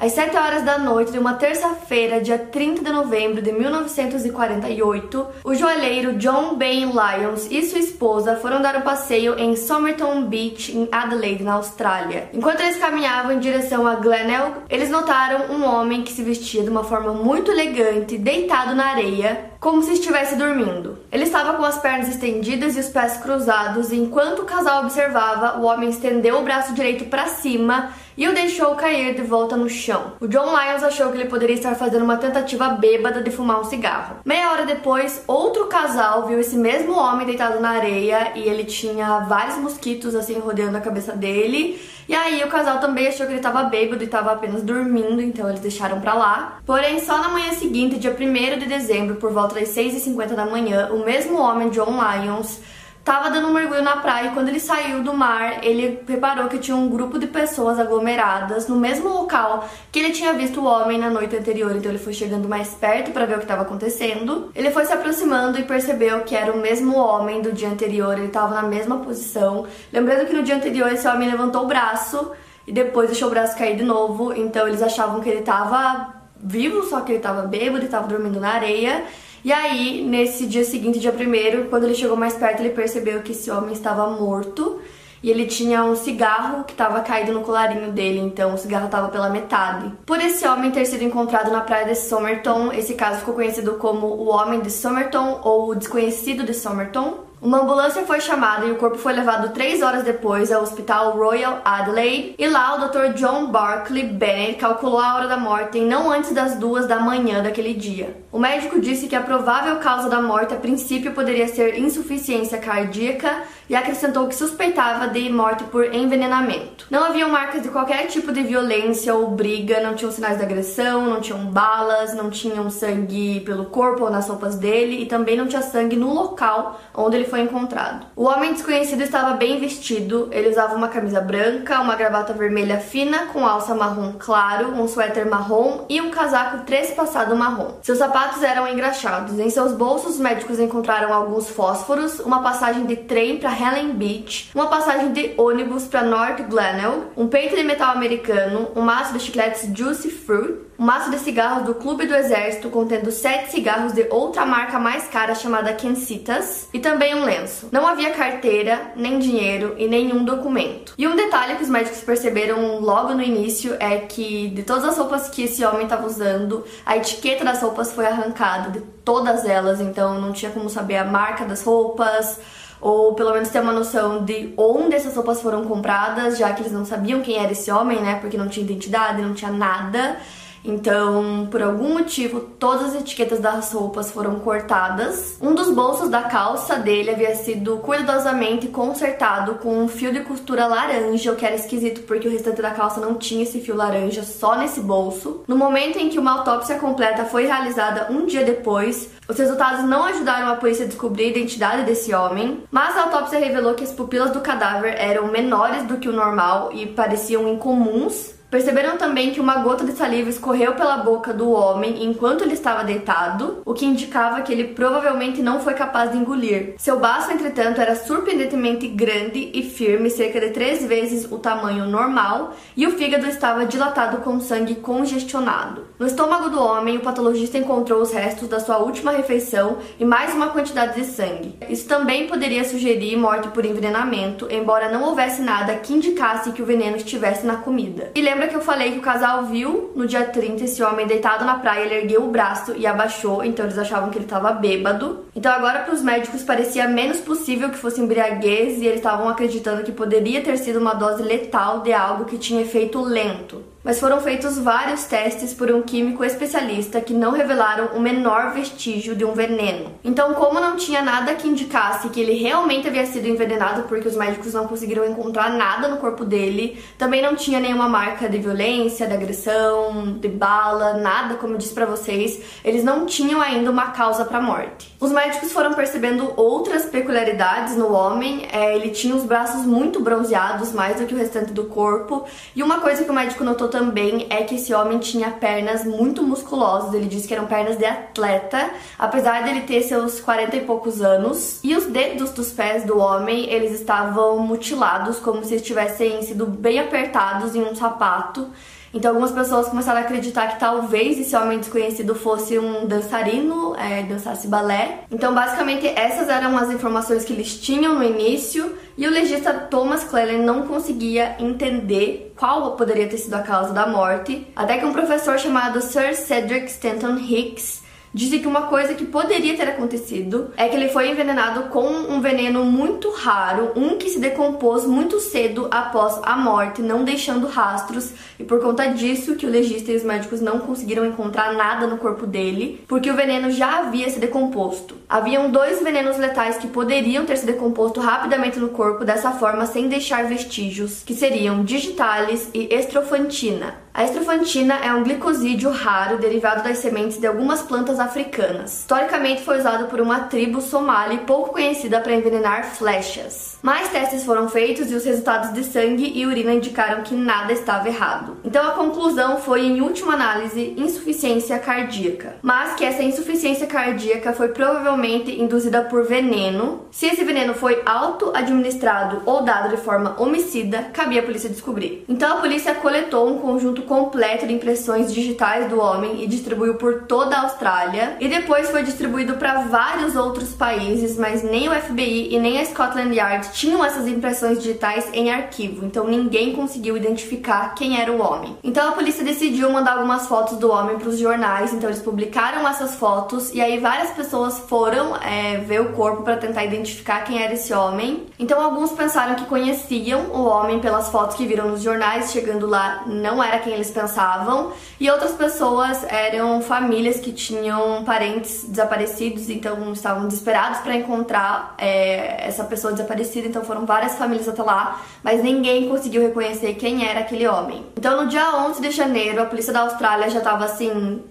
Às 7 horas da noite de uma terça-feira, dia 30 de novembro de 1948, o joalheiro John Bain Lyons e sua esposa foram dar um passeio em Somerton Beach, em Adelaide, na Austrália. Enquanto eles caminhavam em direção a Glenelg, eles notaram um homem que se vestia de uma forma muito elegante, deitado na areia, como se estivesse dormindo. Ele estava com as pernas estendidas e os pés cruzados, enquanto o casal observava, o homem estendeu o braço direito para cima e o deixou cair de volta no chão. O John Lyons achou que ele poderia estar fazendo uma tentativa bêbada de fumar um cigarro. Meia hora depois, outro casal viu esse mesmo homem deitado na areia e ele tinha vários mosquitos assim rodeando a cabeça dele. E aí o casal também achou que ele estava bêbado e estava apenas dormindo, então eles deixaram pra lá. Porém, só na manhã seguinte, dia 1 de dezembro, por volta das 6h50 da manhã, o mesmo homem, John Lyons, Tava dando um mergulho na praia e quando ele saiu do mar, ele reparou que tinha um grupo de pessoas aglomeradas no mesmo local que ele tinha visto o homem na noite anterior. Então ele foi chegando mais perto para ver o que estava acontecendo. Ele foi se aproximando e percebeu que era o mesmo homem do dia anterior, ele estava na mesma posição. Lembrando que no dia anterior esse homem levantou o braço e depois deixou o braço cair de novo. Então eles achavam que ele estava vivo, só que ele estava bêbado e estava dormindo na areia. E aí, nesse dia seguinte, dia primeiro, quando ele chegou mais perto, ele percebeu que esse homem estava morto e ele tinha um cigarro que estava caído no colarinho dele, então o cigarro estava pela metade. Por esse homem ter sido encontrado na praia de Somerton, esse caso ficou conhecido como o Homem de Somerton ou o Desconhecido de Somerton. Uma ambulância foi chamada e o corpo foi levado três horas depois ao Hospital Royal Adelaide e lá o Dr. John Barclay Bennett calculou a hora da morte em não antes das duas da manhã daquele dia. O médico disse que a provável causa da morte a princípio poderia ser insuficiência cardíaca e acrescentou que suspeitava de morte por envenenamento. Não haviam marcas de qualquer tipo de violência ou briga, não tinham sinais de agressão, não tinham balas, não tinham sangue pelo corpo ou nas roupas dele e também não tinha sangue no local onde ele foi encontrado. O homem desconhecido estava bem vestido, ele usava uma camisa branca, uma gravata vermelha fina com alça marrom claro, um suéter marrom e um casaco trespassado marrom. Seus sapatos eram engraxados. Em seus bolsos, os médicos encontraram alguns fósforos, uma passagem de trem para Helen Beach, uma passagem de ônibus para North Glenelg, um peito de metal americano, um maço de chicletes Juicy Fruit, um maço de cigarros do Clube do Exército contendo sete cigarros de outra marca mais cara chamada Kensitas e também um lenço. Não havia carteira, nem dinheiro e nenhum documento. E um detalhe que os médicos perceberam logo no início é que de todas as roupas que esse homem estava usando, a etiqueta das roupas foi arrancada de todas elas, então não tinha como saber a marca das roupas ou pelo menos ter uma noção de onde essas roupas foram compradas, já que eles não sabiam quem era esse homem, né? Porque não tinha identidade, não tinha nada. Então, por algum motivo, todas as etiquetas das roupas foram cortadas. Um dos bolsos da calça dele havia sido cuidadosamente consertado com um fio de costura laranja, o que era esquisito porque o restante da calça não tinha esse fio laranja, só nesse bolso. No momento em que uma autópsia completa foi realizada um dia depois, os resultados não ajudaram a polícia a descobrir a identidade desse homem, mas a autópsia revelou que as pupilas do cadáver eram menores do que o normal e pareciam incomuns Perceberam também que uma gota de saliva escorreu pela boca do homem enquanto ele estava deitado, o que indicava que ele provavelmente não foi capaz de engolir. Seu baço, entretanto, era surpreendentemente grande e firme, cerca de três vezes o tamanho normal, e o fígado estava dilatado com sangue congestionado. No estômago do homem, o patologista encontrou os restos da sua última refeição e mais uma quantidade de sangue. Isso também poderia sugerir morte por envenenamento, embora não houvesse nada que indicasse que o veneno estivesse na comida. E lembra que eu falei que o casal viu no dia 30 esse homem deitado na praia, ele ergueu o braço e abaixou, então eles achavam que ele estava bêbado. Então agora para os médicos parecia menos possível que fosse embriaguez e eles estavam acreditando que poderia ter sido uma dose letal de algo que tinha efeito lento mas foram feitos vários testes por um químico especialista que não revelaram o menor vestígio de um veneno. Então, como não tinha nada que indicasse que ele realmente havia sido envenenado, porque os médicos não conseguiram encontrar nada no corpo dele, também não tinha nenhuma marca de violência, de agressão, de bala, nada, como eu disse para vocês, eles não tinham ainda uma causa para morte. Os médicos foram percebendo outras peculiaridades no homem, é, ele tinha os braços muito bronzeados, mais do que o restante do corpo, e uma coisa que o médico notou também é que esse homem tinha pernas muito musculosas. Ele disse que eram pernas de atleta, apesar dele ter seus 40 e poucos anos. E os dedos dos pés do homem, eles estavam mutilados, como se tivessem sido bem apertados em um sapato. Então algumas pessoas começaram a acreditar que talvez esse homem desconhecido fosse um dançarino, é, dançasse balé. Então basicamente essas eram as informações que eles tinham no início e o legista Thomas Cleland não conseguia entender qual poderia ter sido a causa da morte, até que um professor chamado Sir Cedric Stanton Hicks Dizem que uma coisa que poderia ter acontecido é que ele foi envenenado com um veneno muito raro, um que se decompôs muito cedo após a morte, não deixando rastros, e por conta disso que o legista e os médicos não conseguiram encontrar nada no corpo dele, porque o veneno já havia se decomposto. Haviam dois venenos letais que poderiam ter se decomposto rapidamente no corpo dessa forma sem deixar vestígios, que seriam digitalis e estrofantina. A estrofantina é um glicosídeo raro derivado das sementes de algumas plantas africanas. Historicamente foi usado por uma tribo somali pouco conhecida para envenenar flechas. Mais testes foram feitos e os resultados de sangue e urina indicaram que nada estava errado. Então a conclusão foi, em última análise, insuficiência cardíaca. Mas que essa insuficiência cardíaca foi provavelmente induzida por veneno. Se esse veneno foi auto-administrado ou dado de forma homicida, cabia a polícia descobrir. Então a polícia coletou um conjunto completo de impressões digitais do homem e distribuiu por toda a Austrália. E depois foi distribuído para vários outros países, mas nem o FBI e nem a Scotland Yard tinham essas impressões digitais em arquivo, então ninguém conseguiu identificar quem era o homem. Então a polícia decidiu mandar algumas fotos do homem para os jornais, então eles publicaram essas fotos e aí várias pessoas foram é, ver o corpo para tentar identificar quem era esse homem. Então alguns pensaram que conheciam o homem pelas fotos que viram nos jornais, chegando lá não era quem eles pensavam, e outras pessoas eram famílias que tinham parentes desaparecidos, então estavam desesperados para encontrar é, essa pessoa desaparecida então foram várias famílias até lá, mas ninguém conseguiu reconhecer quem era aquele homem. Então no dia 11 de janeiro, a polícia da Austrália já estava assim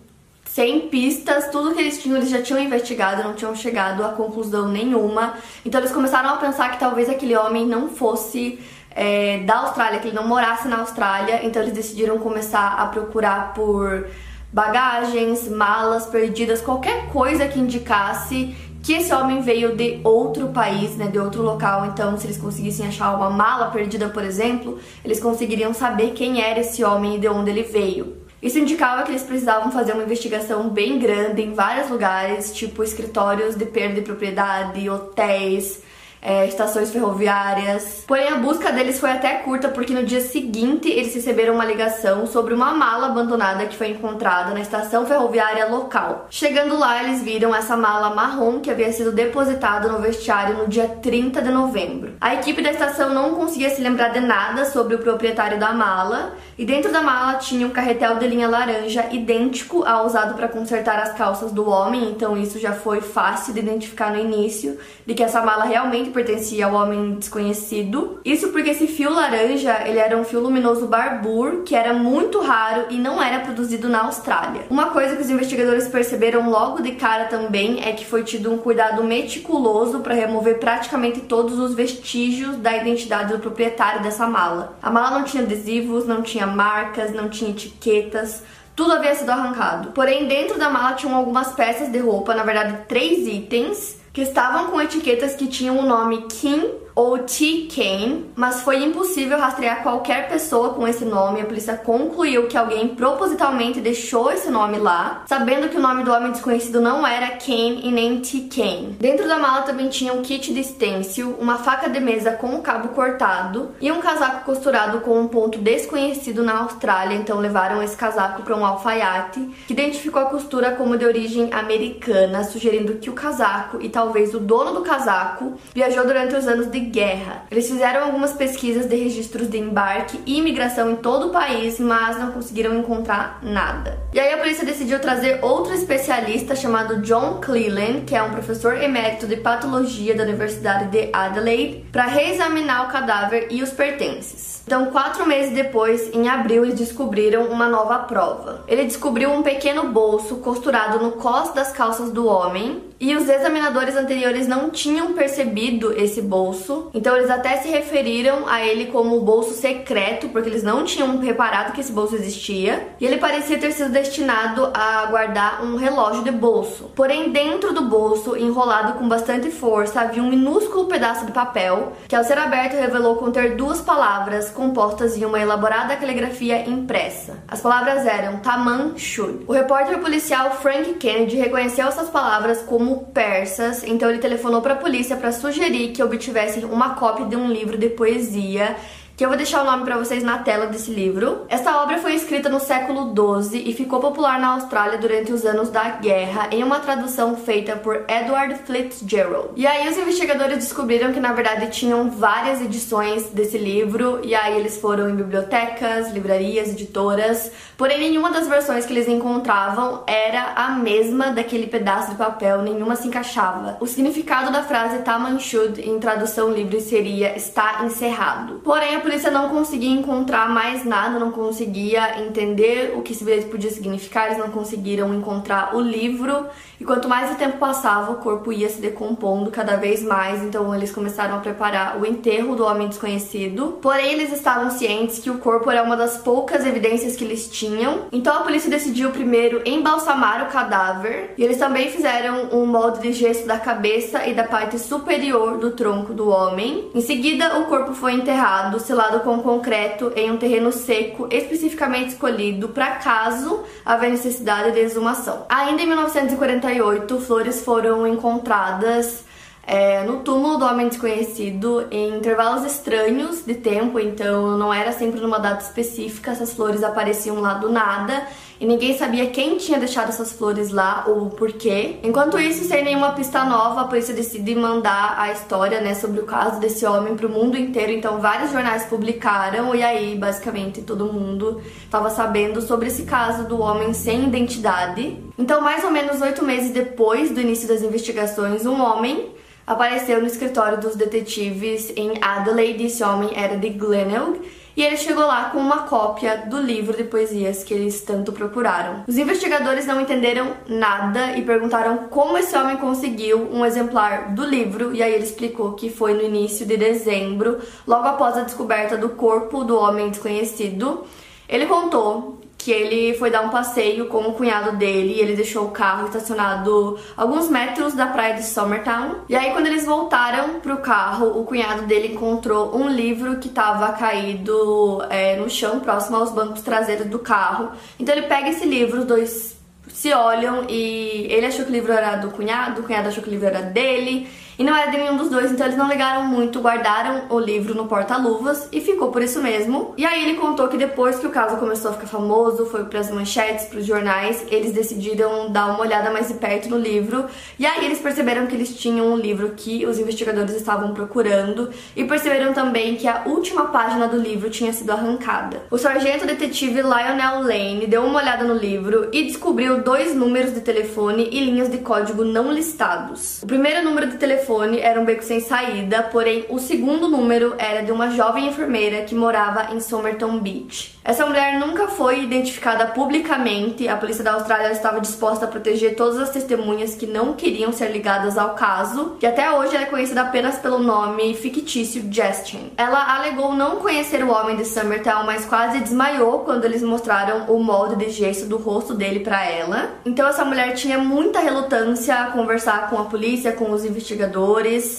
sem pistas, tudo que eles tinham eles já tinham investigado, não tinham chegado a conclusão nenhuma. Então eles começaram a pensar que talvez aquele homem não fosse é, da Austrália, que ele não morasse na Austrália. Então eles decidiram começar a procurar por bagagens, malas perdidas, qualquer coisa que indicasse que esse homem veio de outro país, né, de outro local. Então, se eles conseguissem achar uma mala perdida, por exemplo, eles conseguiriam saber quem era esse homem e de onde ele veio. Isso indicava que eles precisavam fazer uma investigação bem grande em vários lugares, tipo escritórios de perda de propriedade, hotéis, é, estações ferroviárias. Porém, a busca deles foi até curta porque no dia seguinte eles receberam uma ligação sobre uma mala abandonada que foi encontrada na estação ferroviária local. Chegando lá, eles viram essa mala marrom que havia sido depositada no vestiário no dia 30 de novembro. A equipe da estação não conseguia se lembrar de nada sobre o proprietário da mala e dentro da mala tinha um carretel de linha laranja idêntico ao usado para consertar as calças do homem, então isso já foi fácil de identificar no início de que essa mala realmente que pertencia ao homem desconhecido. Isso porque esse fio laranja, ele era um fio luminoso Barbour, que era muito raro e não era produzido na Austrália. Uma coisa que os investigadores perceberam logo de cara também é que foi tido um cuidado meticuloso para remover praticamente todos os vestígios da identidade do proprietário dessa mala. A mala não tinha adesivos, não tinha marcas, não tinha etiquetas, tudo havia sido arrancado. Porém, dentro da mala tinham algumas peças de roupa, na verdade, três itens, que estavam com etiquetas que tinham o nome Kim ou T. Kane, mas foi impossível rastrear qualquer pessoa com esse nome. A polícia concluiu que alguém propositalmente deixou esse nome lá, sabendo que o nome do homem desconhecido não era Kane e nem T. Kane. Dentro da mala também tinha um kit de stencil, uma faca de mesa com o cabo cortado e um casaco costurado com um ponto desconhecido na Austrália. Então levaram esse casaco para um alfaiate que identificou a costura como de origem americana, sugerindo que o casaco e talvez o dono do casaco viajou durante os anos de guerra. Eles fizeram algumas pesquisas de registros de embarque e imigração em todo o país, mas não conseguiram encontrar nada. E aí a polícia decidiu trazer outro especialista chamado John Cleland, que é um professor emérito de patologia da Universidade de Adelaide, para reexaminar o cadáver e os pertences. Então, quatro meses depois, em abril, eles descobriram uma nova prova. Ele descobriu um pequeno bolso costurado no cos das calças do homem e os examinadores anteriores não tinham percebido esse bolso, então eles até se referiram a ele como o bolso secreto, porque eles não tinham reparado que esse bolso existia, e ele parecia ter sido destinado a guardar um relógio de bolso. Porém, dentro do bolso, enrolado com bastante força, havia um minúsculo pedaço de papel que, ao ser aberto, revelou conter duas palavras compostas em uma elaborada caligrafia impressa. As palavras eram Taman Shud. O repórter policial Frank Kennedy reconheceu essas palavras como persas, então ele telefonou para a polícia para sugerir que obtivessem uma cópia de um livro de poesia que eu vou deixar o nome para vocês na tela desse livro. Essa obra foi escrita no século XII e ficou popular na Austrália durante os anos da guerra, em uma tradução feita por Edward Fitzgerald. E aí os investigadores descobriram que na verdade tinham várias edições desse livro, e aí eles foram em bibliotecas, livrarias, editoras, porém nenhuma das versões que eles encontravam era a mesma daquele pedaço de papel, nenhuma se encaixava. O significado da frase Tamanshud em tradução livre seria está encerrado. Porém, a polícia não conseguia encontrar mais nada, não conseguia entender o que esse bilhete podia significar, eles não conseguiram encontrar o livro. E quanto mais o tempo passava, o corpo ia se decompondo cada vez mais, então eles começaram a preparar o enterro do homem desconhecido. Porém, eles estavam cientes que o corpo era uma das poucas evidências que eles tinham. Então a polícia decidiu primeiro embalsamar o cadáver, e eles também fizeram um molde de gesso da cabeça e da parte superior do tronco do homem. Em seguida, o corpo foi enterrado, com concreto em um terreno seco especificamente escolhido para caso haver necessidade de exumação. Ainda em 1948, flores foram encontradas é, no túmulo do homem desconhecido em intervalos estranhos de tempo, então não era sempre numa data específica, essas flores apareciam lá do nada e ninguém sabia quem tinha deixado essas flores lá ou o porquê. Enquanto isso, sem nenhuma pista nova, a polícia decide mandar a história, né, sobre o caso desse homem para o mundo inteiro. Então, vários jornais publicaram e aí, basicamente, todo mundo estava sabendo sobre esse caso do homem sem identidade. Então, mais ou menos oito meses depois do início das investigações, um homem apareceu no escritório dos detetives em Adelaide. Esse homem era de Glenelg e ele chegou lá com uma cópia do livro de poesias que eles tanto procuraram. Os investigadores não entenderam nada e perguntaram como esse homem conseguiu um exemplar do livro, e aí ele explicou que foi no início de dezembro, logo após a descoberta do corpo do homem desconhecido. Ele contou que ele foi dar um passeio com o cunhado dele e ele deixou o carro estacionado alguns metros da praia de Summertown. E aí quando eles voltaram pro carro, o cunhado dele encontrou um livro que estava caído é, no chão, próximo aos bancos traseiros do carro. Então ele pega esse livro, os dois se olham e ele achou que o livro era do cunhado, o cunhado achou que o livro era dele. E não era de nenhum dos dois, então eles não ligaram muito, guardaram o livro no porta-luvas e ficou por isso mesmo. E aí ele contou que depois que o caso começou a ficar famoso, foi para as manchetes, para os jornais, eles decidiram dar uma olhada mais de perto no livro. E aí eles perceberam que eles tinham um livro que os investigadores estavam procurando e perceberam também que a última página do livro tinha sido arrancada. O sargento detetive Lionel Lane deu uma olhada no livro e descobriu dois números de telefone e linhas de código não listados. O primeiro número de telefone telefone era um beco sem saída, porém o segundo número era de uma jovem enfermeira que morava em Somerton Beach. Essa mulher nunca foi identificada publicamente. A polícia da Austrália estava disposta a proteger todas as testemunhas que não queriam ser ligadas ao caso, e até hoje ela é conhecida apenas pelo nome fictício Justin. Ela alegou não conhecer o homem de Summertown, mas quase desmaiou quando eles mostraram o molde de gesso do rosto dele para ela. Então essa mulher tinha muita relutância a conversar com a polícia, com os investigadores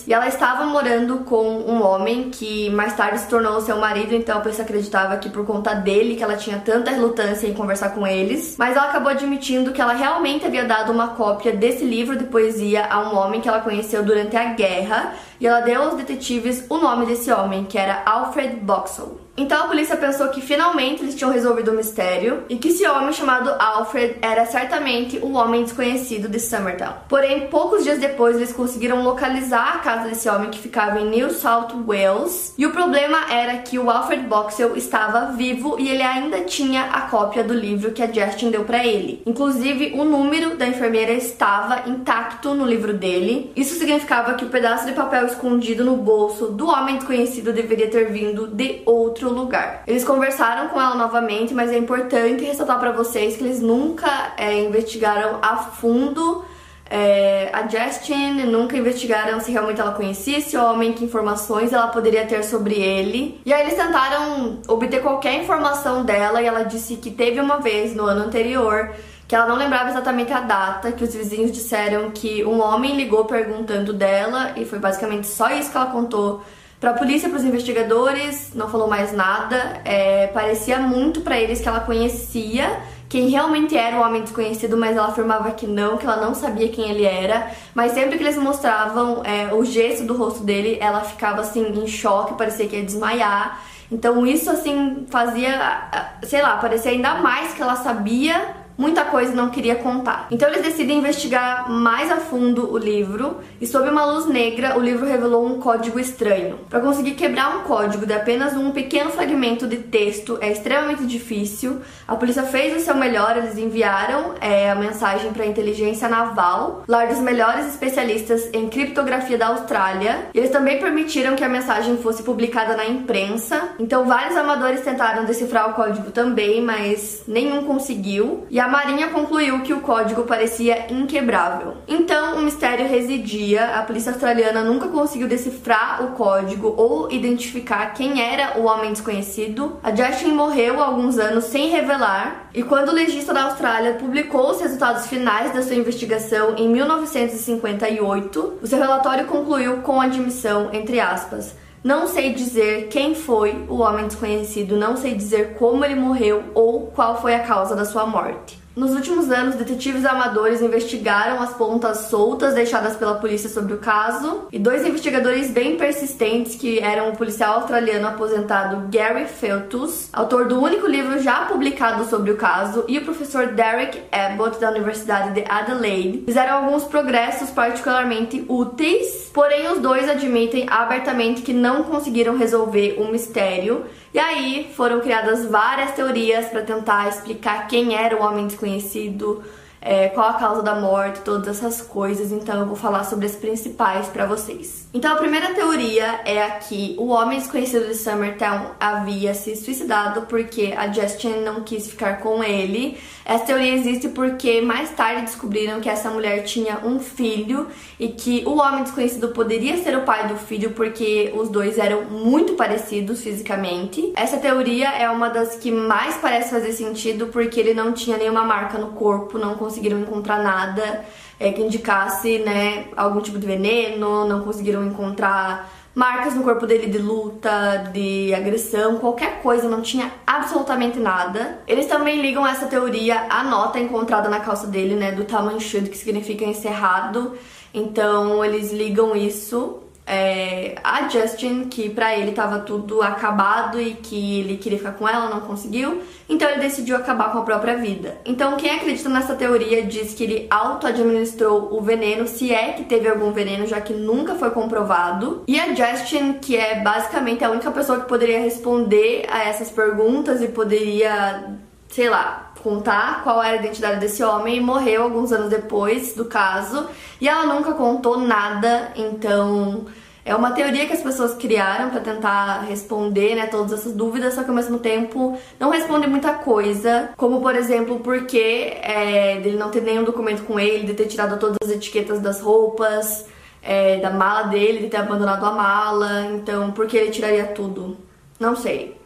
e ela estava morando com um homem que mais tarde se tornou seu marido, então a polícia acreditava que por conta dele que ela tinha tanta relutância em conversar com eles, mas ela acabou admitindo que ela realmente havia dado uma cópia desse livro de poesia a um homem que ela conheceu durante a guerra. E ela deu aos detetives o nome desse homem, que era Alfred Boxall. Então a polícia pensou que finalmente eles tinham resolvido o mistério e que esse homem chamado Alfred era certamente o homem desconhecido de Summertown. Porém, poucos dias depois eles conseguiram localizar a casa desse homem que ficava em New South Wales e o problema era que o Alfred Boxell estava vivo e ele ainda tinha a cópia do livro que a Justin deu para ele. Inclusive, o número da enfermeira estava intacto no livro dele. Isso significava que o pedaço de papel escondido no bolso do homem desconhecido deveria ter vindo de outro lugar. Eles conversaram com ela novamente, mas é importante ressaltar para vocês que eles nunca é, investigaram a fundo é, a Justin, nunca investigaram se realmente ela conhecia esse homem, que informações ela poderia ter sobre ele. E aí eles tentaram obter qualquer informação dela e ela disse que teve uma vez no ano anterior que ela não lembrava exatamente a data, que os vizinhos disseram que um homem ligou perguntando dela e foi basicamente só isso que ela contou para a polícia, para os investigadores, não falou mais nada. É, parecia muito para eles que ela conhecia quem realmente era o homem desconhecido, mas ela afirmava que não, que ela não sabia quem ele era. Mas sempre que eles mostravam é, o gesto do rosto dele, ela ficava assim em choque, parecia que ia desmaiar. Então isso assim fazia, sei lá, parecia ainda mais que ela sabia muita coisa não queria contar. Então eles decidem investigar mais a fundo o livro e sob uma luz negra o livro revelou um código estranho. Para conseguir quebrar um código de apenas um pequeno fragmento de texto é extremamente difícil. A polícia fez o seu melhor, eles enviaram é, a mensagem para a inteligência naval, lar dos melhores especialistas em criptografia da Austrália. E eles também permitiram que a mensagem fosse publicada na imprensa. Então vários amadores tentaram decifrar o código também, mas nenhum conseguiu. E a Marinha concluiu que o código parecia inquebrável. Então, o mistério residia, a polícia australiana nunca conseguiu decifrar o código ou identificar quem era o homem desconhecido. A Justin morreu há alguns anos sem revelar, e quando o legista da Austrália publicou os resultados finais da sua investigação em 1958, o seu relatório concluiu com a admissão, entre aspas, não sei dizer quem foi o homem desconhecido, não sei dizer como ele morreu ou qual foi a causa da sua morte. Nos últimos anos, detetives amadores investigaram as pontas soltas deixadas pela polícia sobre o caso, e dois investigadores bem persistentes, que eram o policial australiano aposentado Gary Feltus, autor do único livro já publicado sobre o caso, e o professor Derek Abbott, da Universidade de Adelaide, fizeram alguns progressos particularmente úteis, porém os dois admitem abertamente que não conseguiram resolver o mistério e aí foram criadas várias teorias para tentar explicar quem era o homem desconhecido, é, qual a causa da morte, todas essas coisas. Então eu vou falar sobre as principais para vocês. Então a primeira teoria é a que o homem desconhecido de Summertown havia se suicidado porque a Justin não quis ficar com ele. Essa teoria existe porque mais tarde descobriram que essa mulher tinha um filho e que o homem desconhecido poderia ser o pai do filho porque os dois eram muito parecidos fisicamente. Essa teoria é uma das que mais parece fazer sentido porque ele não tinha nenhuma marca no corpo, não conseguiram encontrar nada é, que indicasse né, algum tipo de veneno, não conseguiram encontrar marcas no corpo dele de luta, de agressão, qualquer coisa, não tinha absolutamente nada. Eles também ligam essa teoria à nota encontrada na calça dele, né, do tamanchudo, que significa encerrado. Então eles ligam isso é, a Justin, que pra ele tava tudo acabado e que ele queria ficar com ela, não conseguiu, então ele decidiu acabar com a própria vida. Então quem acredita nessa teoria diz que ele auto-administrou o veneno, se é que teve algum veneno, já que nunca foi comprovado. E a Justin, que é basicamente a única pessoa que poderia responder a essas perguntas e poderia, sei lá, contar qual era a identidade desse homem, morreu alguns anos depois do caso e ela nunca contou nada, então é uma teoria que as pessoas criaram para tentar responder, né, todas essas dúvidas, só que ao mesmo tempo não responde muita coisa, como por exemplo, porque é, dele não ter nenhum documento com ele, de ter tirado todas as etiquetas das roupas, é, da mala dele, de ter abandonado a mala, então por que ele tiraria tudo? Não sei.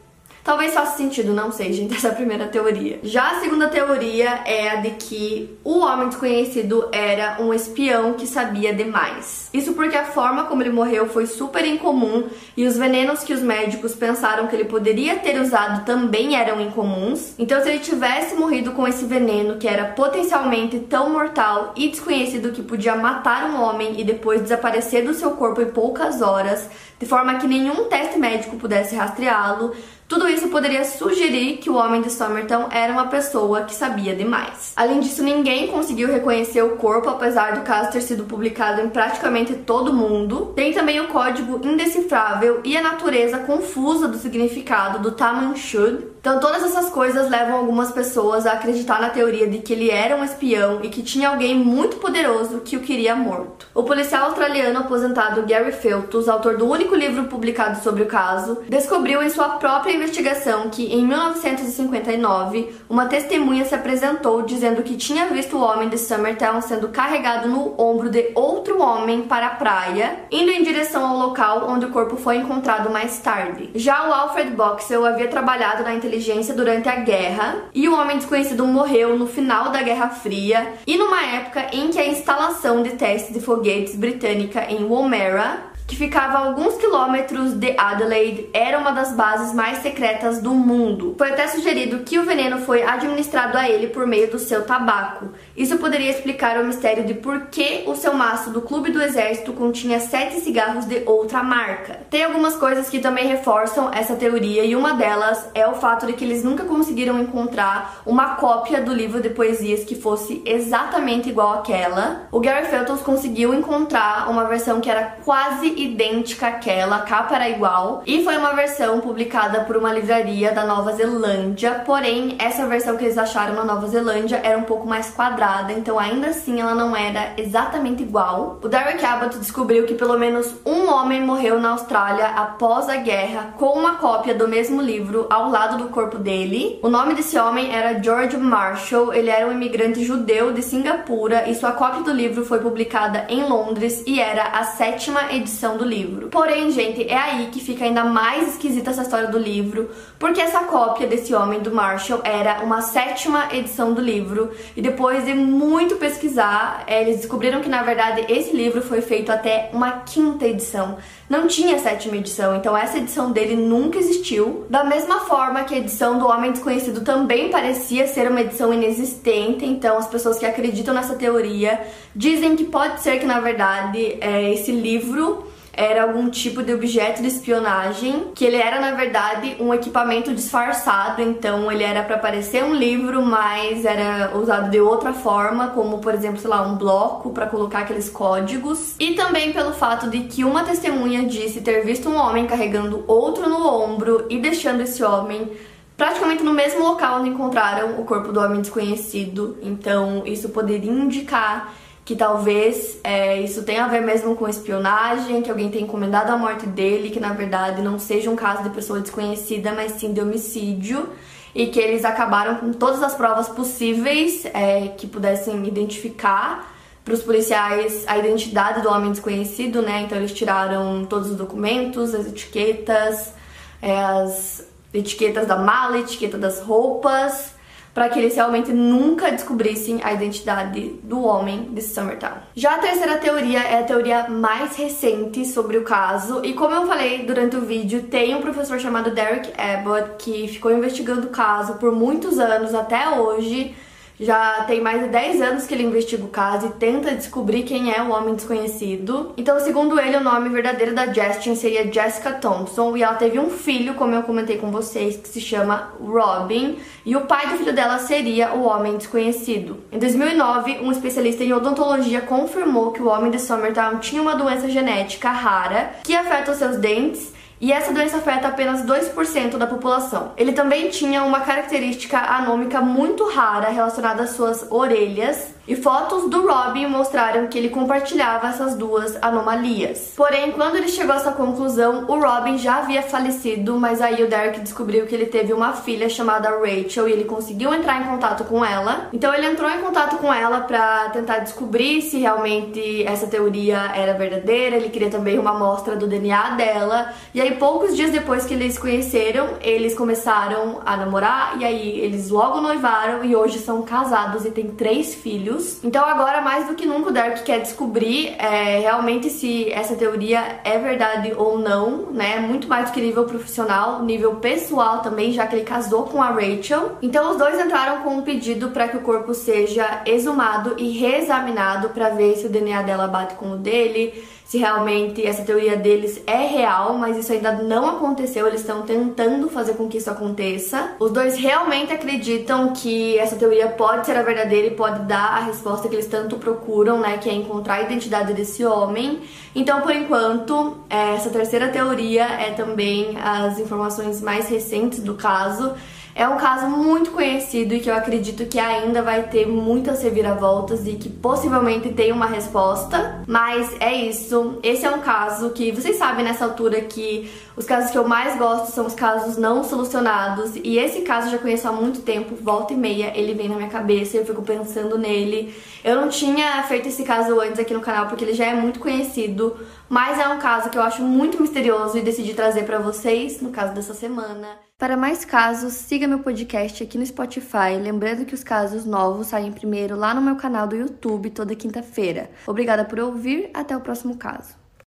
Talvez faça sentido, não sei, gente, essa é a primeira teoria. Já a segunda teoria é a de que o homem desconhecido era um espião que sabia demais. Isso porque a forma como ele morreu foi super incomum e os venenos que os médicos pensaram que ele poderia ter usado também eram incomuns. Então, se ele tivesse morrido com esse veneno que era potencialmente tão mortal e desconhecido que podia matar um homem e depois desaparecer do seu corpo em poucas horas, de forma que nenhum teste médico pudesse rastreá-lo, tudo isso poderia sugerir que o homem de Somerton era uma pessoa que sabia demais. Além disso, ninguém conseguiu reconhecer o corpo, apesar do caso ter sido publicado em praticamente todo mundo. Tem também o código indecifrável e a natureza confusa do significado do Tamanshud, então, todas essas coisas levam algumas pessoas a acreditar na teoria de que ele era um espião e que tinha alguém muito poderoso que o queria morto. O policial australiano aposentado Gary Feltus, autor do único livro publicado sobre o caso, descobriu em sua própria investigação que, em 1959, uma testemunha se apresentou dizendo que tinha visto o homem de Summertown sendo carregado no ombro de outro homem para a praia, indo em direção ao local onde o corpo foi encontrado mais tarde. Já o Alfred Boxell havia trabalhado na inteligência inteligência durante a guerra e o homem desconhecido morreu no final da Guerra Fria e numa época em que a instalação de testes de foguetes britânica em Woomera que ficava a alguns quilômetros de Adelaide, era uma das bases mais secretas do mundo. Foi até sugerido que o veneno foi administrado a ele por meio do seu tabaco. Isso poderia explicar o mistério de por que o seu maço do Clube do Exército continha sete cigarros de outra marca. Tem algumas coisas que também reforçam essa teoria e uma delas é o fato de que eles nunca conseguiram encontrar uma cópia do livro de poesias que fosse exatamente igual àquela. O Gary Felton conseguiu encontrar uma versão que era quase idêntica àquela, a capa era igual, e foi uma versão publicada por uma livraria da Nova Zelândia, porém, essa versão que eles acharam na Nova Zelândia era um pouco mais quadrada, então ainda assim ela não era exatamente igual. O Derek Abbott descobriu que pelo menos um homem morreu na Austrália após a guerra com uma cópia do mesmo livro ao lado do corpo dele. O nome desse homem era George Marshall, ele era um imigrante judeu de Singapura e sua cópia do livro foi publicada em Londres e era a sétima edição do livro. Porém, gente, é aí que fica ainda mais esquisita essa história do livro, porque essa cópia desse homem do Marshall era uma sétima edição do livro, e depois de muito pesquisar, eh, eles descobriram que na verdade esse livro foi feito até uma quinta edição. Não tinha sétima edição, então essa edição dele nunca existiu. Da mesma forma que a edição do Homem Desconhecido também parecia ser uma edição inexistente, então as pessoas que acreditam nessa teoria dizem que pode ser que na verdade é, esse livro era algum tipo de objeto de espionagem, que ele era na verdade um equipamento disfarçado, então ele era para parecer um livro, mas era usado de outra forma, como por exemplo, sei lá, um bloco para colocar aqueles códigos. E também pelo fato de que uma testemunha disse ter visto um homem carregando outro no ombro e deixando esse homem praticamente no mesmo local onde encontraram o corpo do homem desconhecido. Então, isso poderia indicar que talvez é, isso tenha a ver mesmo com espionagem, que alguém tenha encomendado a morte dele, que na verdade não seja um caso de pessoa desconhecida, mas sim de homicídio, e que eles acabaram com todas as provas possíveis é, que pudessem identificar para os policiais a identidade do homem desconhecido, né? Então eles tiraram todos os documentos, as etiquetas, é, as etiquetas da mala, etiqueta das roupas para que eles realmente nunca descobrissem a identidade do homem de Summertown. Já a terceira teoria é a teoria mais recente sobre o caso, e como eu falei durante o vídeo, tem um professor chamado Derek Abbott que ficou investigando o caso por muitos anos até hoje já tem mais de 10 anos que ele investiga o caso e tenta descobrir quem é o homem desconhecido. Então, segundo ele, o nome verdadeiro da Justin seria Jessica Thompson e ela teve um filho, como eu comentei com vocês, que se chama Robin, e o pai do filho dela seria o homem desconhecido. Em 2009, um especialista em odontologia confirmou que o homem de Summertown tinha uma doença genética rara que afeta os seus dentes e essa doença afeta apenas 2% da população. Ele também tinha uma característica anômica muito rara relacionada às suas orelhas, E fotos do Robin mostraram que ele compartilhava essas duas anomalias. Porém, quando ele chegou a essa conclusão, o Robin já havia falecido, mas aí o Derek descobriu que ele teve uma filha chamada Rachel e ele conseguiu entrar em contato com ela. Então ele entrou em contato com ela para tentar descobrir se realmente essa teoria era verdadeira. Ele queria também uma amostra do DNA dela. E aí poucos dias depois que eles conheceram, eles começaram a namorar e aí eles logo noivaram e hoje são casados e têm três filhos. Então agora mais do que nunca o Derek quer descobrir é, realmente se essa teoria é verdade ou não, né? Muito mais do que nível profissional, nível pessoal também, já que ele casou com a Rachel. Então os dois entraram com um pedido para que o corpo seja exumado e reexaminado para ver se o DNA dela bate com o dele, se realmente essa teoria deles é real, mas isso ainda não aconteceu, eles estão tentando fazer com que isso aconteça. Os dois realmente acreditam que essa teoria pode ser a verdadeira e pode dar a resposta que eles tanto procuram, né, que é encontrar a identidade desse homem. Então, por enquanto, essa terceira teoria é também as informações mais recentes do caso. É um caso muito conhecido e que eu acredito que ainda vai ter muitas reviravoltas e que possivelmente tem uma resposta. Mas é isso. Esse é um caso que vocês sabem nessa altura que os casos que eu mais gosto são os casos não solucionados. E esse caso eu já conheço há muito tempo, volta e meia, ele vem na minha cabeça eu fico pensando nele. Eu não tinha feito esse caso antes aqui no canal porque ele já é muito conhecido, mas é um caso que eu acho muito misterioso e decidi trazer para vocês no caso dessa semana. Para mais casos, siga meu podcast aqui no Spotify. Lembrando que os casos novos saem primeiro lá no meu canal do YouTube toda quinta-feira. Obrigada por ouvir, até o próximo caso.